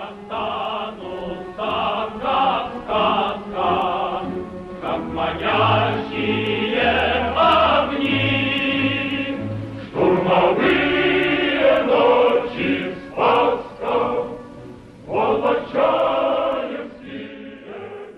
cantare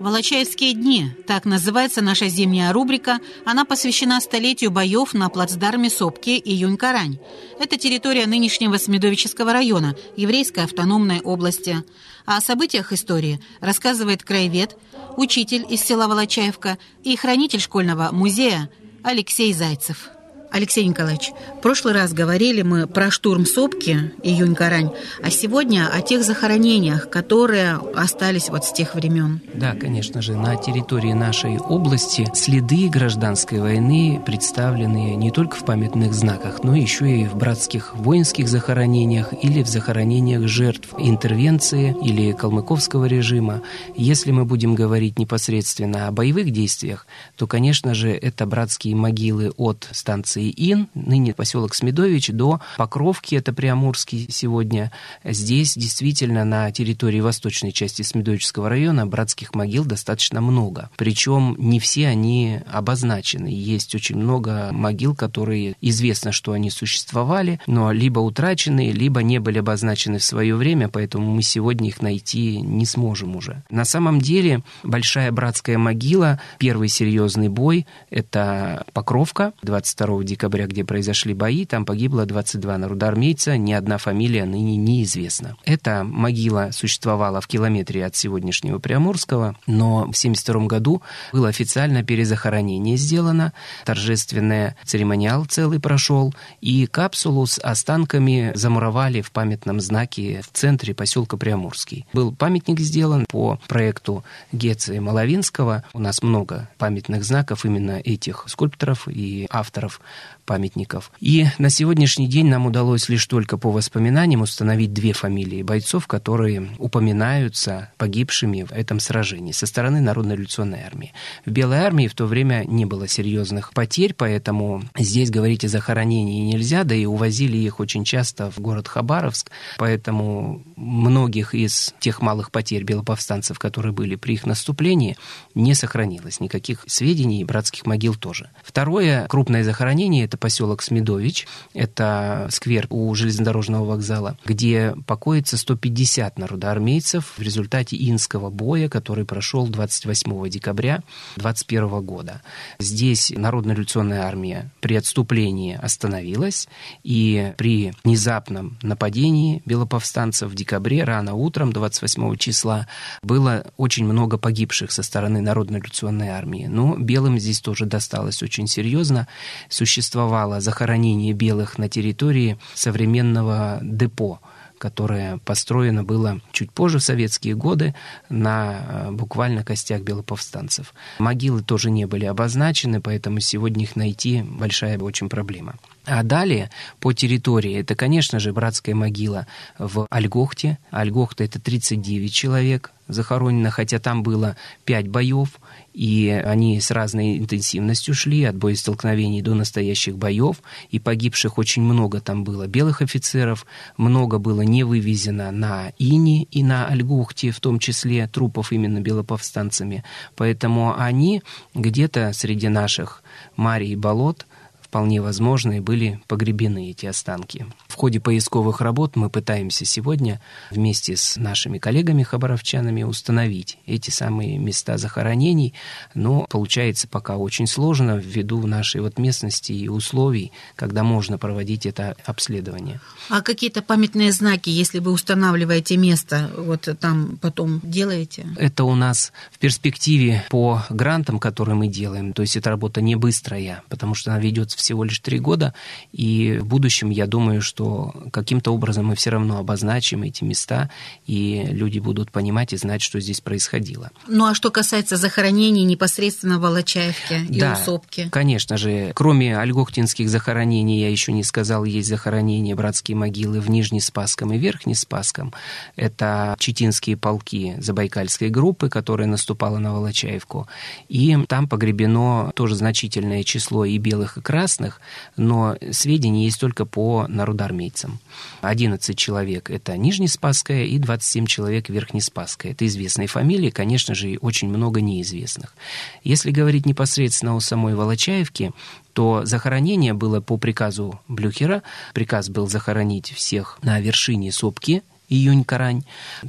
«Волочаевские дни» – так называется наша зимняя рубрика. Она посвящена столетию боев на плацдарме Сопки и Юнь-Карань. Это территория нынешнего Смедовического района, еврейской автономной области. А о событиях истории рассказывает краевед, учитель из села Волочаевка и хранитель школьного музея Алексей Зайцев. Алексей Николаевич, в прошлый раз говорили мы про штурм Сопки, июнь-карань, а сегодня о тех захоронениях, которые остались вот с тех времен. Да, конечно же, на территории нашей области следы гражданской войны представлены не только в памятных знаках, но еще и в братских воинских захоронениях или в захоронениях жертв интервенции или калмыковского режима. Если мы будем говорить непосредственно о боевых действиях, то, конечно же, это братские могилы от станции станции Ин, ныне поселок Смедович, до Покровки, это Приамурский сегодня. Здесь действительно на территории восточной части Смедовического района братских могил достаточно много. Причем не все они обозначены. Есть очень много могил, которые известно, что они существовали, но либо утрачены, либо не были обозначены в свое время, поэтому мы сегодня их найти не сможем уже. На самом деле Большая братская могила, первый серьезный бой, это Покровка 22 декабря, где произошли бои, там погибло 22 народоармейца, ни одна фамилия ныне неизвестна. Эта могила существовала в километре от сегодняшнего Приамурского, но в 1972 году было официально перезахоронение сделано, торжественный церемониал целый прошел, и капсулу с останками замуровали в памятном знаке в центре поселка Приамурский. Был памятник сделан по проекту Геца и Маловинского. У нас много памятных знаков именно этих скульпторов и авторов памятников. И на сегодняшний день нам удалось лишь только по воспоминаниям установить две фамилии бойцов, которые упоминаются погибшими в этом сражении со стороны Народной революционной армии. В Белой армии в то время не было серьезных потерь, поэтому здесь говорить о захоронении нельзя, да и увозили их очень часто в город Хабаровск, поэтому многих из тех малых потерь белоповстанцев, которые были при их наступлении, не сохранилось. Никаких сведений и братских могил тоже. Второе крупное захоронение это поселок Смедович, это сквер у железнодорожного вокзала, где покоится 150 народоармейцев в результате инского боя, который прошел 28 декабря 21 года. Здесь Народно-революционная армия при отступлении остановилась, и при внезапном нападении белоповстанцев в декабре, рано утром, 28 числа, было очень много погибших со стороны Народно-революционной армии. Но белым здесь тоже досталось очень серьезно. Существовало существовало захоронение белых на территории современного депо которое построено было чуть позже, в советские годы, на э, буквально костях белоповстанцев. Могилы тоже не были обозначены, поэтому сегодня их найти большая очень проблема. А далее по территории, это, конечно же, братская могила в Альгохте. Альгохта – это 39 человек захоронено, хотя там было 5 боев, и они с разной интенсивностью шли, от боестолкновений до настоящих боев, и погибших очень много там было белых офицеров, много было не вывезено на Ини и на Альгухте, в том числе трупов именно белоповстанцами. Поэтому они где-то среди наших марий и болот – вполне возможно, и были погребены эти останки. В ходе поисковых работ мы пытаемся сегодня вместе с нашими коллегами-хабаровчанами установить эти самые места захоронений, но получается пока очень сложно ввиду нашей вот местности и условий, когда можно проводить это обследование. А какие-то памятные знаки, если вы устанавливаете место, вот там потом делаете? Это у нас в перспективе по грантам, которые мы делаем, то есть эта работа не быстрая, потому что она ведется всего лишь три года, и в будущем я думаю, что каким-то образом мы все равно обозначим эти места, и люди будут понимать и знать, что здесь происходило. Ну а что касается захоронений непосредственно в Волочаевке и да, Усопке? конечно же. Кроме альгохтинских захоронений, я еще не сказал, есть захоронения, братские могилы в Нижнеспасском и Верхнеспасском. Это читинские полки Забайкальской группы, которая наступала на Волочаевку. И там погребено тоже значительное число и белых, и красных, красных, но сведения есть только по народоармейцам. 11 человек – это Нижнеспасская и 27 человек Верхнеспасская. Это известные фамилии, конечно же, и очень много неизвестных. Если говорить непосредственно о самой Волочаевке, то захоронение было по приказу Блюхера. Приказ был захоронить всех на вершине сопки – июнь-карань,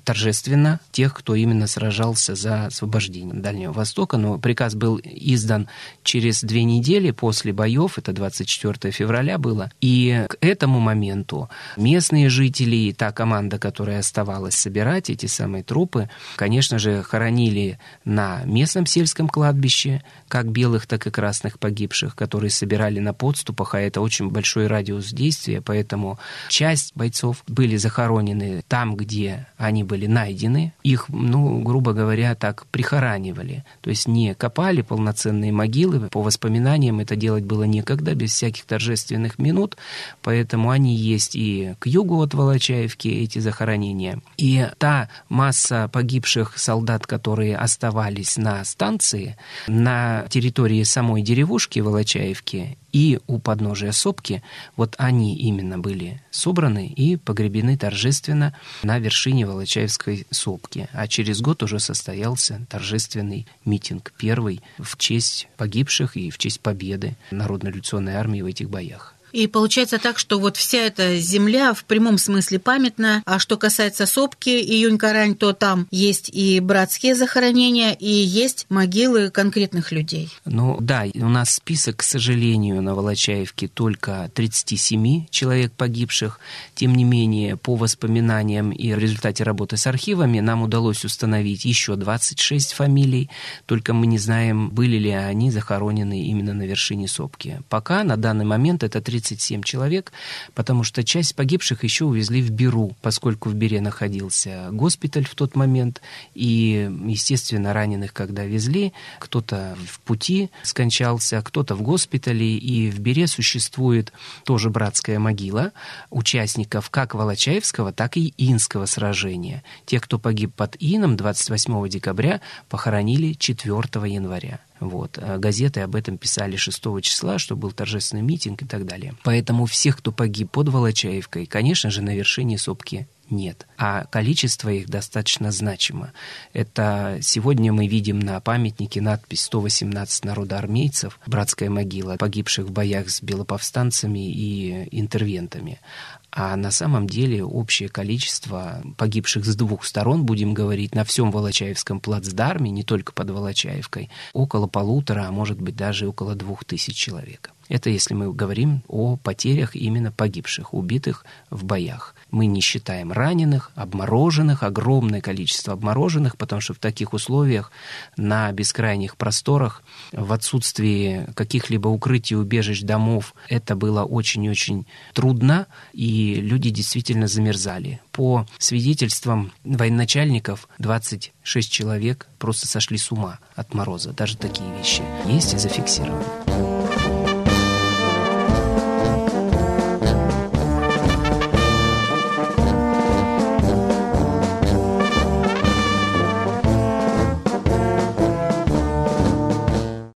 торжественно тех, кто именно сражался за освобождение Дальнего Востока. Но приказ был издан через две недели после боев, это 24 февраля было. И к этому моменту местные жители и та команда, которая оставалась собирать эти самые трупы, конечно же, хоронили на местном сельском кладбище, как белых, так и красных погибших, которые собирали на подступах, а это очень большой радиус действия, поэтому часть бойцов были захоронены там, где они были найдены, их, ну, грубо говоря, так прихоранивали. То есть не копали полноценные могилы. По воспоминаниям это делать было некогда, без всяких торжественных минут. Поэтому они есть и к югу от Волочаевки, эти захоронения. И та масса погибших солдат, которые оставались на станции, на территории самой деревушки Волочаевки, и у подножия сопки, вот они именно были собраны и погребены торжественно на вершине Волочаевской сопки. А через год уже состоялся торжественный митинг, первый в честь погибших и в честь победы Народно-революционной армии в этих боях. И получается так, что вот вся эта земля в прямом смысле памятна. А что касается сопки Июнь-Карань, то там есть и братские захоронения, и есть могилы конкретных людей. Ну да, у нас список, к сожалению, на Волочаевке только 37 человек погибших. Тем не менее, по воспоминаниям и в результате работы с архивами нам удалось установить еще 26 фамилий, только мы не знаем, были ли они захоронены именно на вершине сопки. Пока на данный момент это 30 37 человек, потому что часть погибших еще увезли в Беру, поскольку в Бере находился госпиталь в тот момент, и, естественно, раненых, когда везли, кто-то в пути скончался, кто-то в госпитале, и в Бере существует тоже братская могила участников как Волочаевского, так и Инского сражения. Тех, кто погиб под Ином 28 декабря, похоронили 4 января. Вот. А газеты об этом писали 6 числа, что был торжественный митинг и так далее. Поэтому всех, кто погиб под Волочаевкой, конечно же, на вершине сопки нет. А количество их достаточно значимо. Это сегодня мы видим на памятнике надпись 118 народоармейцев, братская могила, погибших в боях с белоповстанцами и интервентами. А на самом деле общее количество погибших с двух сторон, будем говорить, на всем Волочаевском плацдарме, не только под Волочаевкой, около полутора, а может быть даже около двух тысяч человек. Это если мы говорим о потерях именно погибших, убитых в боях. Мы не считаем раненых, обмороженных, огромное количество обмороженных, потому что в таких условиях на бескрайних просторах, в отсутствии каких-либо укрытий, убежищ, домов, это было очень-очень трудно, и люди действительно замерзали. По свидетельствам военачальников, 26 человек просто сошли с ума от мороза. Даже такие вещи есть и зафиксированы.